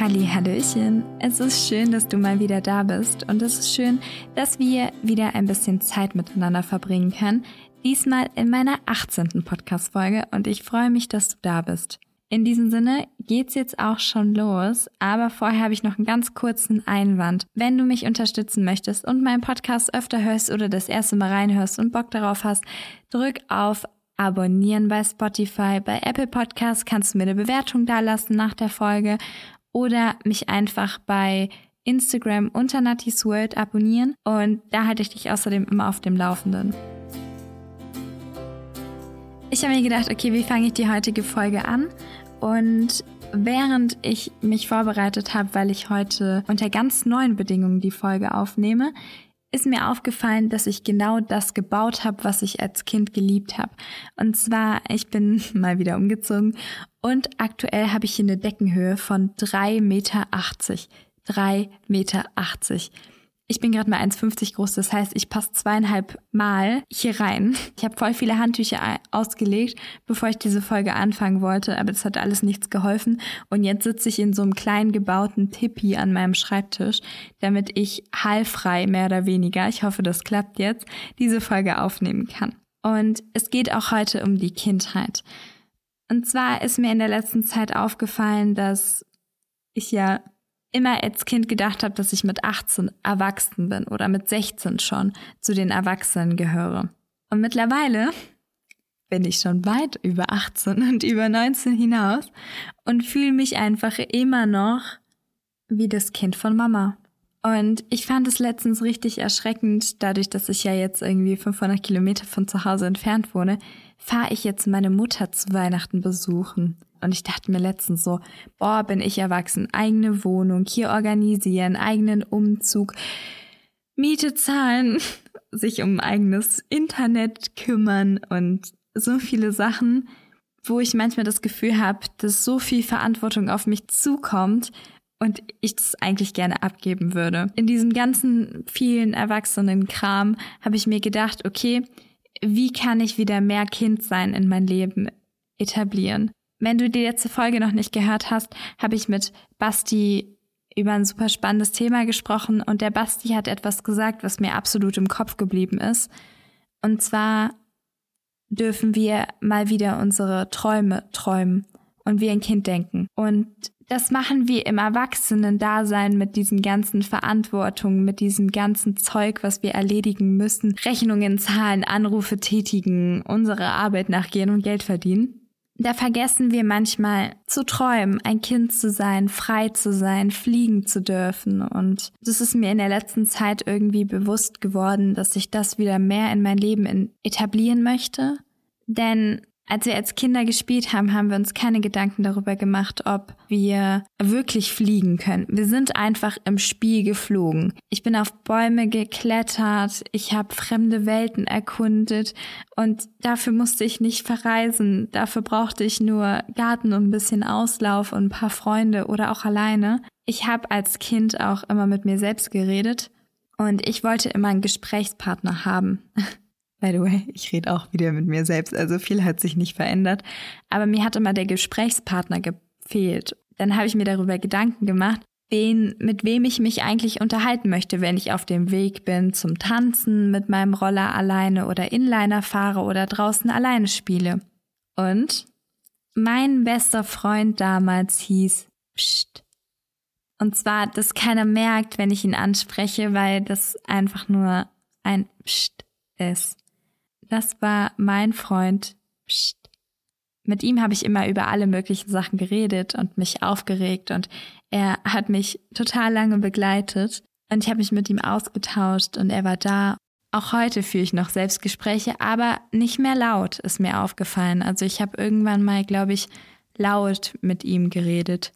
Halli, Hallöchen. Es ist schön, dass du mal wieder da bist und es ist schön, dass wir wieder ein bisschen Zeit miteinander verbringen können. Diesmal in meiner 18. Podcast-Folge und ich freue mich, dass du da bist. In diesem Sinne geht's jetzt auch schon los, aber vorher habe ich noch einen ganz kurzen Einwand. Wenn du mich unterstützen möchtest und meinen Podcast öfter hörst oder das erste Mal reinhörst und Bock darauf hast, drück auf Abonnieren bei Spotify. Bei Apple Podcasts kannst du mir eine Bewertung dalassen nach der Folge oder mich einfach bei Instagram unter Natty's World abonnieren und da halte ich dich außerdem immer auf dem Laufenden. Ich habe mir gedacht, okay, wie fange ich die heutige Folge an? Und während ich mich vorbereitet habe, weil ich heute unter ganz neuen Bedingungen die Folge aufnehme, ist mir aufgefallen, dass ich genau das gebaut habe, was ich als Kind geliebt habe. Und zwar, ich bin mal wieder umgezogen und aktuell habe ich hier eine Deckenhöhe von 3,80 Meter. 3,80 Meter. Ich bin gerade mal 1,50 groß, das heißt, ich passe zweieinhalb Mal hier rein. Ich habe voll viele Handtücher ausgelegt, bevor ich diese Folge anfangen wollte, aber das hat alles nichts geholfen. Und jetzt sitze ich in so einem kleinen gebauten Tippi an meinem Schreibtisch, damit ich hallfrei, mehr oder weniger, ich hoffe, das klappt jetzt, diese Folge aufnehmen kann. Und es geht auch heute um die Kindheit. Und zwar ist mir in der letzten Zeit aufgefallen, dass ich ja immer als Kind gedacht habe, dass ich mit 18 erwachsen bin oder mit 16 schon zu den Erwachsenen gehöre. Und mittlerweile bin ich schon weit über 18 und über 19 hinaus und fühle mich einfach immer noch wie das Kind von Mama. Und ich fand es letztens richtig erschreckend, dadurch, dass ich ja jetzt irgendwie 500 Kilometer von zu Hause entfernt wohne, fahre ich jetzt meine Mutter zu Weihnachten besuchen. Und ich dachte mir letztens so, boah, bin ich erwachsen, eigene Wohnung, hier organisieren, eigenen Umzug, Miete zahlen, sich um eigenes Internet kümmern und so viele Sachen, wo ich manchmal das Gefühl habe, dass so viel Verantwortung auf mich zukommt und ich das eigentlich gerne abgeben würde. In diesem ganzen vielen erwachsenen Kram habe ich mir gedacht, okay, wie kann ich wieder mehr Kind sein in mein Leben etablieren? Wenn du die letzte Folge noch nicht gehört hast, habe ich mit Basti über ein super spannendes Thema gesprochen und der Basti hat etwas gesagt, was mir absolut im Kopf geblieben ist. Und zwar dürfen wir mal wieder unsere Träume träumen und wie ein Kind denken. Und das machen wir im Erwachsenen-Dasein mit diesen ganzen Verantwortungen, mit diesem ganzen Zeug, was wir erledigen müssen. Rechnungen zahlen, Anrufe tätigen, unsere Arbeit nachgehen und Geld verdienen. Da vergessen wir manchmal zu träumen, ein Kind zu sein, frei zu sein, fliegen zu dürfen. Und das ist mir in der letzten Zeit irgendwie bewusst geworden, dass ich das wieder mehr in mein Leben etablieren möchte. Denn als wir als Kinder gespielt haben, haben wir uns keine Gedanken darüber gemacht, ob wir wirklich fliegen können. Wir sind einfach im Spiel geflogen. Ich bin auf Bäume geklettert, ich habe fremde Welten erkundet und dafür musste ich nicht verreisen. Dafür brauchte ich nur Garten und ein bisschen Auslauf und ein paar Freunde oder auch alleine. Ich habe als Kind auch immer mit mir selbst geredet und ich wollte immer einen Gesprächspartner haben. By the way, ich rede auch wieder mit mir selbst, also viel hat sich nicht verändert. Aber mir hat immer der Gesprächspartner gefehlt. Dann habe ich mir darüber Gedanken gemacht, wen, mit wem ich mich eigentlich unterhalten möchte, wenn ich auf dem Weg bin zum Tanzen mit meinem Roller alleine oder Inliner fahre oder draußen alleine spiele. Und mein bester Freund damals hieß Psst. Und zwar, dass keiner merkt, wenn ich ihn anspreche, weil das einfach nur ein Psst ist. Das war mein Freund. Psst. Mit ihm habe ich immer über alle möglichen Sachen geredet und mich aufgeregt und er hat mich total lange begleitet und ich habe mich mit ihm ausgetauscht und er war da. Auch heute führe ich noch Selbstgespräche, aber nicht mehr laut, ist mir aufgefallen. Also ich habe irgendwann mal, glaube ich, laut mit ihm geredet.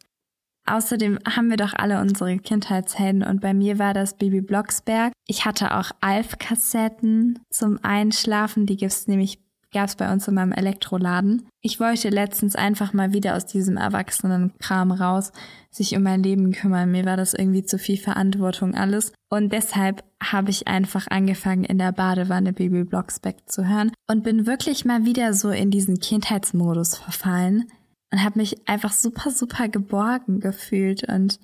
Außerdem haben wir doch alle unsere Kindheitshelden und bei mir war das Baby Blocksberg. Ich hatte auch Alf-Kassetten zum Einschlafen, die gibt's nämlich gab's bei uns in meinem Elektroladen. Ich wollte letztens einfach mal wieder aus diesem Erwachsenenkram raus, sich um mein Leben kümmern. Mir war das irgendwie zu viel Verantwortung alles. Und deshalb habe ich einfach angefangen, in der Badewanne Baby Blocksberg zu hören und bin wirklich mal wieder so in diesen Kindheitsmodus verfallen und habe mich einfach super, super geborgen gefühlt und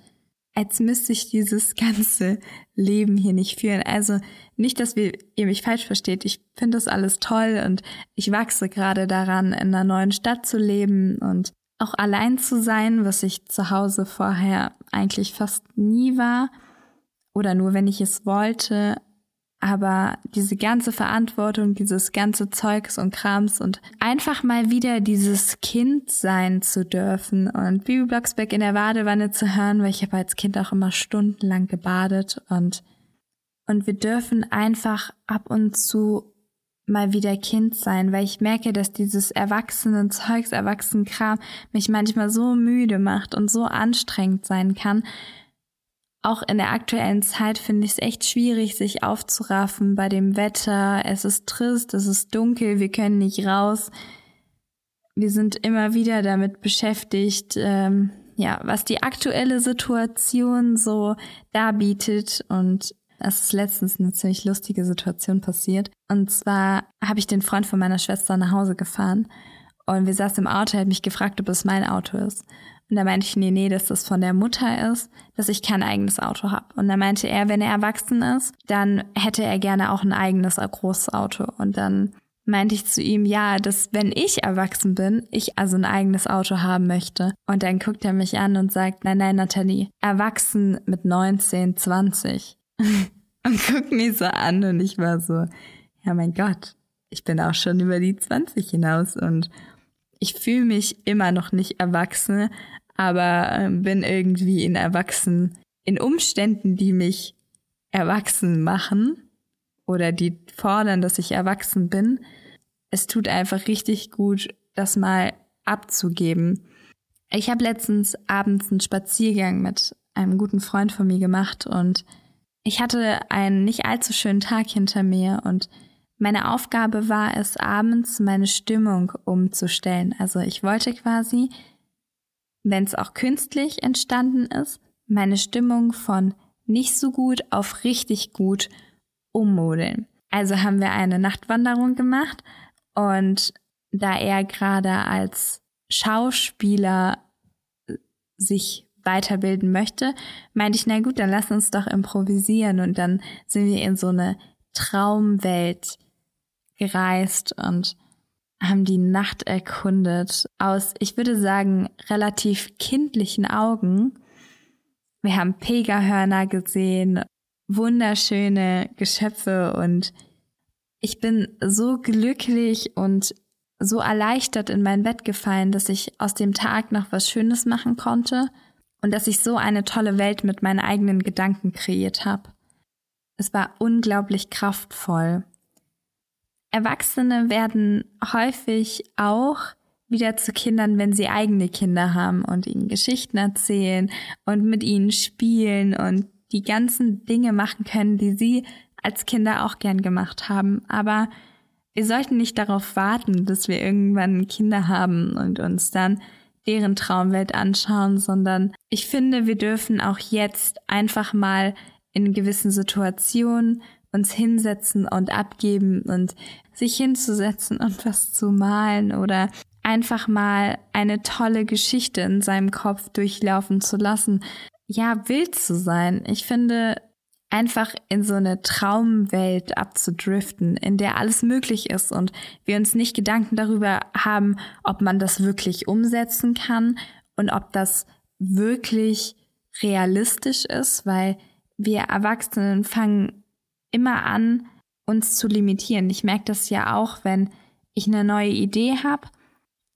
als müsste ich dieses ganze Leben hier nicht führen. Also nicht, dass wir, ihr mich falsch versteht. Ich finde das alles toll und ich wachse gerade daran, in einer neuen Stadt zu leben und auch allein zu sein, was ich zu Hause vorher eigentlich fast nie war oder nur wenn ich es wollte. Aber diese ganze Verantwortung, dieses ganze Zeugs und Krams und einfach mal wieder dieses Kind sein zu dürfen und Bibi Blocksberg in der Badewanne zu hören, weil ich habe als Kind auch immer stundenlang gebadet und und wir dürfen einfach ab und zu mal wieder Kind sein, weil ich merke, dass dieses erwachsenen Zeugs, erwachsenen Kram mich manchmal so müde macht und so anstrengend sein kann auch in der aktuellen Zeit finde ich es echt schwierig, sich aufzuraffen bei dem Wetter. Es ist trist, es ist dunkel, wir können nicht raus. Wir sind immer wieder damit beschäftigt, ähm, ja, was die aktuelle Situation so darbietet. Und es ist letztens eine ziemlich lustige Situation passiert. Und zwar habe ich den Freund von meiner Schwester nach Hause gefahren. Und wir saßen im Auto, er hat mich gefragt, ob es mein Auto ist. Und da meinte ich, nee, nee, dass das von der Mutter ist, dass ich kein eigenes Auto habe. Und da meinte er, wenn er erwachsen ist, dann hätte er gerne auch ein eigenes großes Auto. Und dann meinte ich zu ihm, ja, dass wenn ich erwachsen bin, ich also ein eigenes Auto haben möchte. Und dann guckt er mich an und sagt, nein, nein, Nathalie, erwachsen mit 19, 20. und guckt mich so an und ich war so, ja, mein Gott, ich bin auch schon über die 20 hinaus und ich fühle mich immer noch nicht erwachsen, aber ähm, bin irgendwie in Erwachsen, in Umständen, die mich erwachsen machen oder die fordern, dass ich erwachsen bin. Es tut einfach richtig gut, das mal abzugeben. Ich habe letztens abends einen Spaziergang mit einem guten Freund von mir gemacht und ich hatte einen nicht allzu schönen Tag hinter mir und meine Aufgabe war es, abends meine Stimmung umzustellen. Also ich wollte quasi wenn es auch künstlich entstanden ist, meine Stimmung von nicht so gut auf richtig gut ummodeln. Also haben wir eine Nachtwanderung gemacht und da er gerade als Schauspieler äh, sich weiterbilden möchte, meinte ich, na gut, dann lass uns doch improvisieren und dann sind wir in so eine Traumwelt gereist und haben die Nacht erkundet aus, ich würde sagen, relativ kindlichen Augen. Wir haben Pegahörner gesehen, wunderschöne Geschöpfe und ich bin so glücklich und so erleichtert in mein Bett gefallen, dass ich aus dem Tag noch was Schönes machen konnte und dass ich so eine tolle Welt mit meinen eigenen Gedanken kreiert habe. Es war unglaublich kraftvoll. Erwachsene werden häufig auch wieder zu Kindern, wenn sie eigene Kinder haben und ihnen Geschichten erzählen und mit ihnen spielen und die ganzen Dinge machen können, die sie als Kinder auch gern gemacht haben. Aber wir sollten nicht darauf warten, bis wir irgendwann Kinder haben und uns dann deren Traumwelt anschauen, sondern ich finde, wir dürfen auch jetzt einfach mal in gewissen Situationen uns hinsetzen und abgeben und sich hinzusetzen und was zu malen oder einfach mal eine tolle Geschichte in seinem Kopf durchlaufen zu lassen. Ja, wild zu sein. Ich finde, einfach in so eine Traumwelt abzudriften, in der alles möglich ist und wir uns nicht Gedanken darüber haben, ob man das wirklich umsetzen kann und ob das wirklich realistisch ist, weil wir Erwachsenen fangen immer an, uns zu limitieren. Ich merke das ja auch, wenn ich eine neue Idee habe,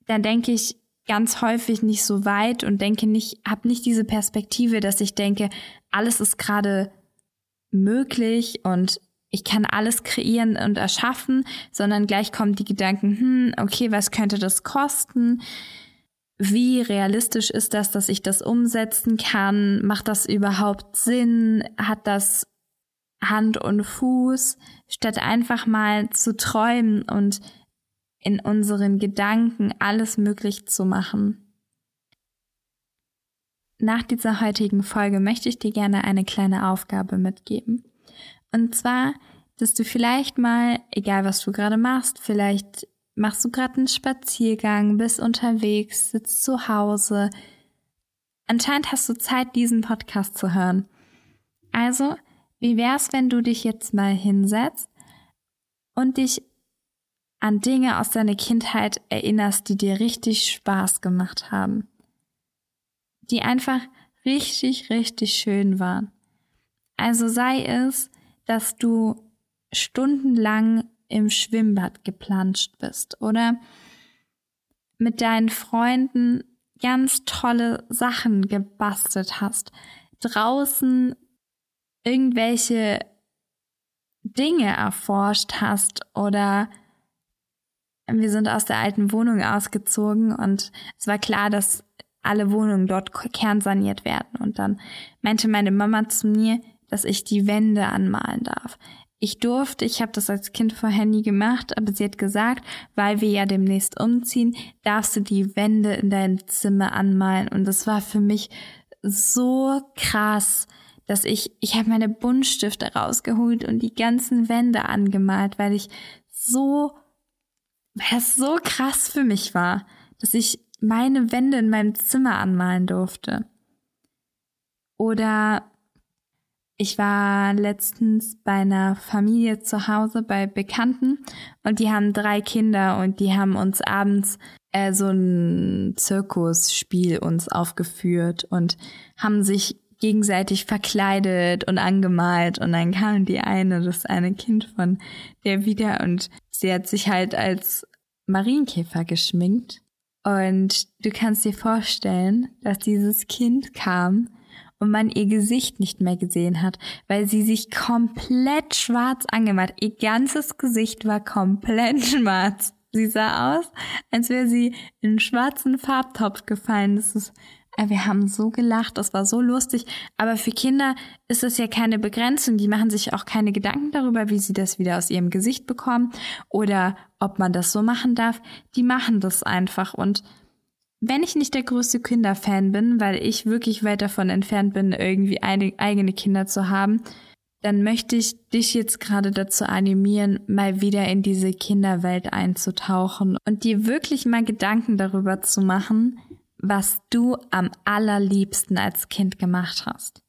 dann denke ich ganz häufig nicht so weit und denke nicht, habe nicht diese Perspektive, dass ich denke, alles ist gerade möglich und ich kann alles kreieren und erschaffen, sondern gleich kommen die Gedanken, hm, okay, was könnte das kosten? Wie realistisch ist das, dass ich das umsetzen kann? Macht das überhaupt Sinn? Hat das Hand und Fuß, statt einfach mal zu träumen und in unseren Gedanken alles möglich zu machen. Nach dieser heutigen Folge möchte ich dir gerne eine kleine Aufgabe mitgeben. Und zwar, dass du vielleicht mal, egal was du gerade machst, vielleicht machst du gerade einen Spaziergang, bist unterwegs, sitzt zu Hause. Anscheinend hast du Zeit, diesen Podcast zu hören. Also, wie wär's, wenn du dich jetzt mal hinsetzt und dich an Dinge aus deiner Kindheit erinnerst, die dir richtig Spaß gemacht haben? Die einfach richtig, richtig schön waren. Also sei es, dass du stundenlang im Schwimmbad geplanscht bist oder mit deinen Freunden ganz tolle Sachen gebastelt hast, draußen irgendwelche Dinge erforscht hast oder wir sind aus der alten Wohnung ausgezogen und es war klar, dass alle Wohnungen dort kernsaniert werden. Und dann meinte meine Mama zu mir, dass ich die Wände anmalen darf. Ich durfte, ich habe das als Kind vorher nie gemacht, aber sie hat gesagt, weil wir ja demnächst umziehen, darfst du die Wände in deinem Zimmer anmalen. Und das war für mich so krass, dass ich, ich habe meine Buntstifte rausgeholt und die ganzen Wände angemalt, weil ich so, weil es so krass für mich war, dass ich meine Wände in meinem Zimmer anmalen durfte. Oder ich war letztens bei einer Familie zu Hause bei Bekannten und die haben drei Kinder und die haben uns abends äh, so ein Zirkusspiel uns aufgeführt und haben sich gegenseitig verkleidet und angemalt und dann kam die eine, das eine Kind von der wieder und sie hat sich halt als Marienkäfer geschminkt und du kannst dir vorstellen, dass dieses Kind kam und man ihr Gesicht nicht mehr gesehen hat, weil sie sich komplett schwarz angemalt. Ihr ganzes Gesicht war komplett schwarz. Sie sah aus, als wäre sie in einen schwarzen Farbtopf gefallen. Das ist, wir haben so gelacht, das war so lustig. Aber für Kinder ist es ja keine Begrenzung. Die machen sich auch keine Gedanken darüber, wie sie das wieder aus ihrem Gesicht bekommen oder ob man das so machen darf. Die machen das einfach und wenn ich nicht der größte Kinderfan bin, weil ich wirklich weit davon entfernt bin, irgendwie eigene Kinder zu haben, dann möchte ich dich jetzt gerade dazu animieren, mal wieder in diese Kinderwelt einzutauchen und dir wirklich mal Gedanken darüber zu machen, was du am allerliebsten als Kind gemacht hast.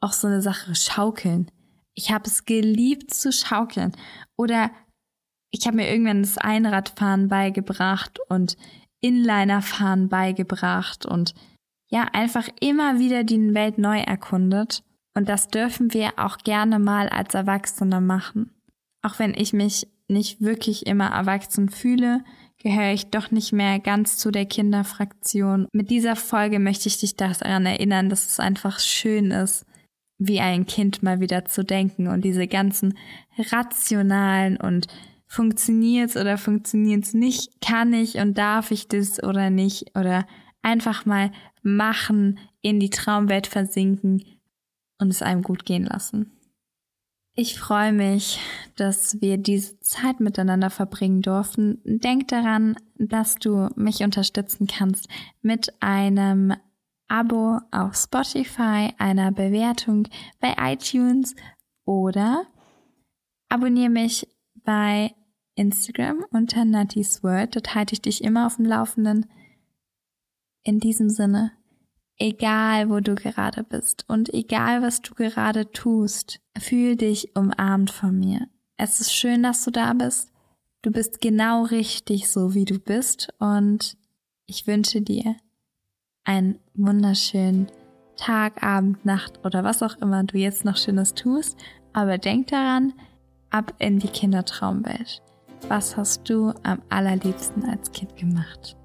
Auch so eine Sache, schaukeln. Ich habe es geliebt zu schaukeln. Oder ich habe mir irgendwann das Einradfahren beigebracht und Inlinerfahren beigebracht und ja, einfach immer wieder die Welt neu erkundet. Und das dürfen wir auch gerne mal als Erwachsene machen. Auch wenn ich mich nicht wirklich immer erwachsen fühle, gehöre ich doch nicht mehr ganz zu der Kinderfraktion. Mit dieser Folge möchte ich dich daran erinnern, dass es einfach schön ist, wie ein Kind mal wieder zu denken und diese ganzen rationalen und funktioniert's oder funktioniert's nicht, kann ich und darf ich das oder nicht oder einfach mal machen, in die Traumwelt versinken und es einem gut gehen lassen. Ich freue mich, dass wir diese Zeit miteinander verbringen durften. Denk daran, dass du mich unterstützen kannst mit einem Abo auf Spotify, einer Bewertung bei iTunes oder abonniere mich bei Instagram unter Natty's World. Dort halte ich dich immer auf dem Laufenden. In diesem Sinne, egal wo du gerade bist und egal was du gerade tust, fühl dich umarmt von mir. Es ist schön, dass du da bist. Du bist genau richtig so, wie du bist und ich wünsche dir einen wunderschönen Tag, Abend, Nacht oder was auch immer du jetzt noch Schönes tust. Aber denk daran, ab in die Kindertraumwelt. Was hast du am allerliebsten als Kind gemacht?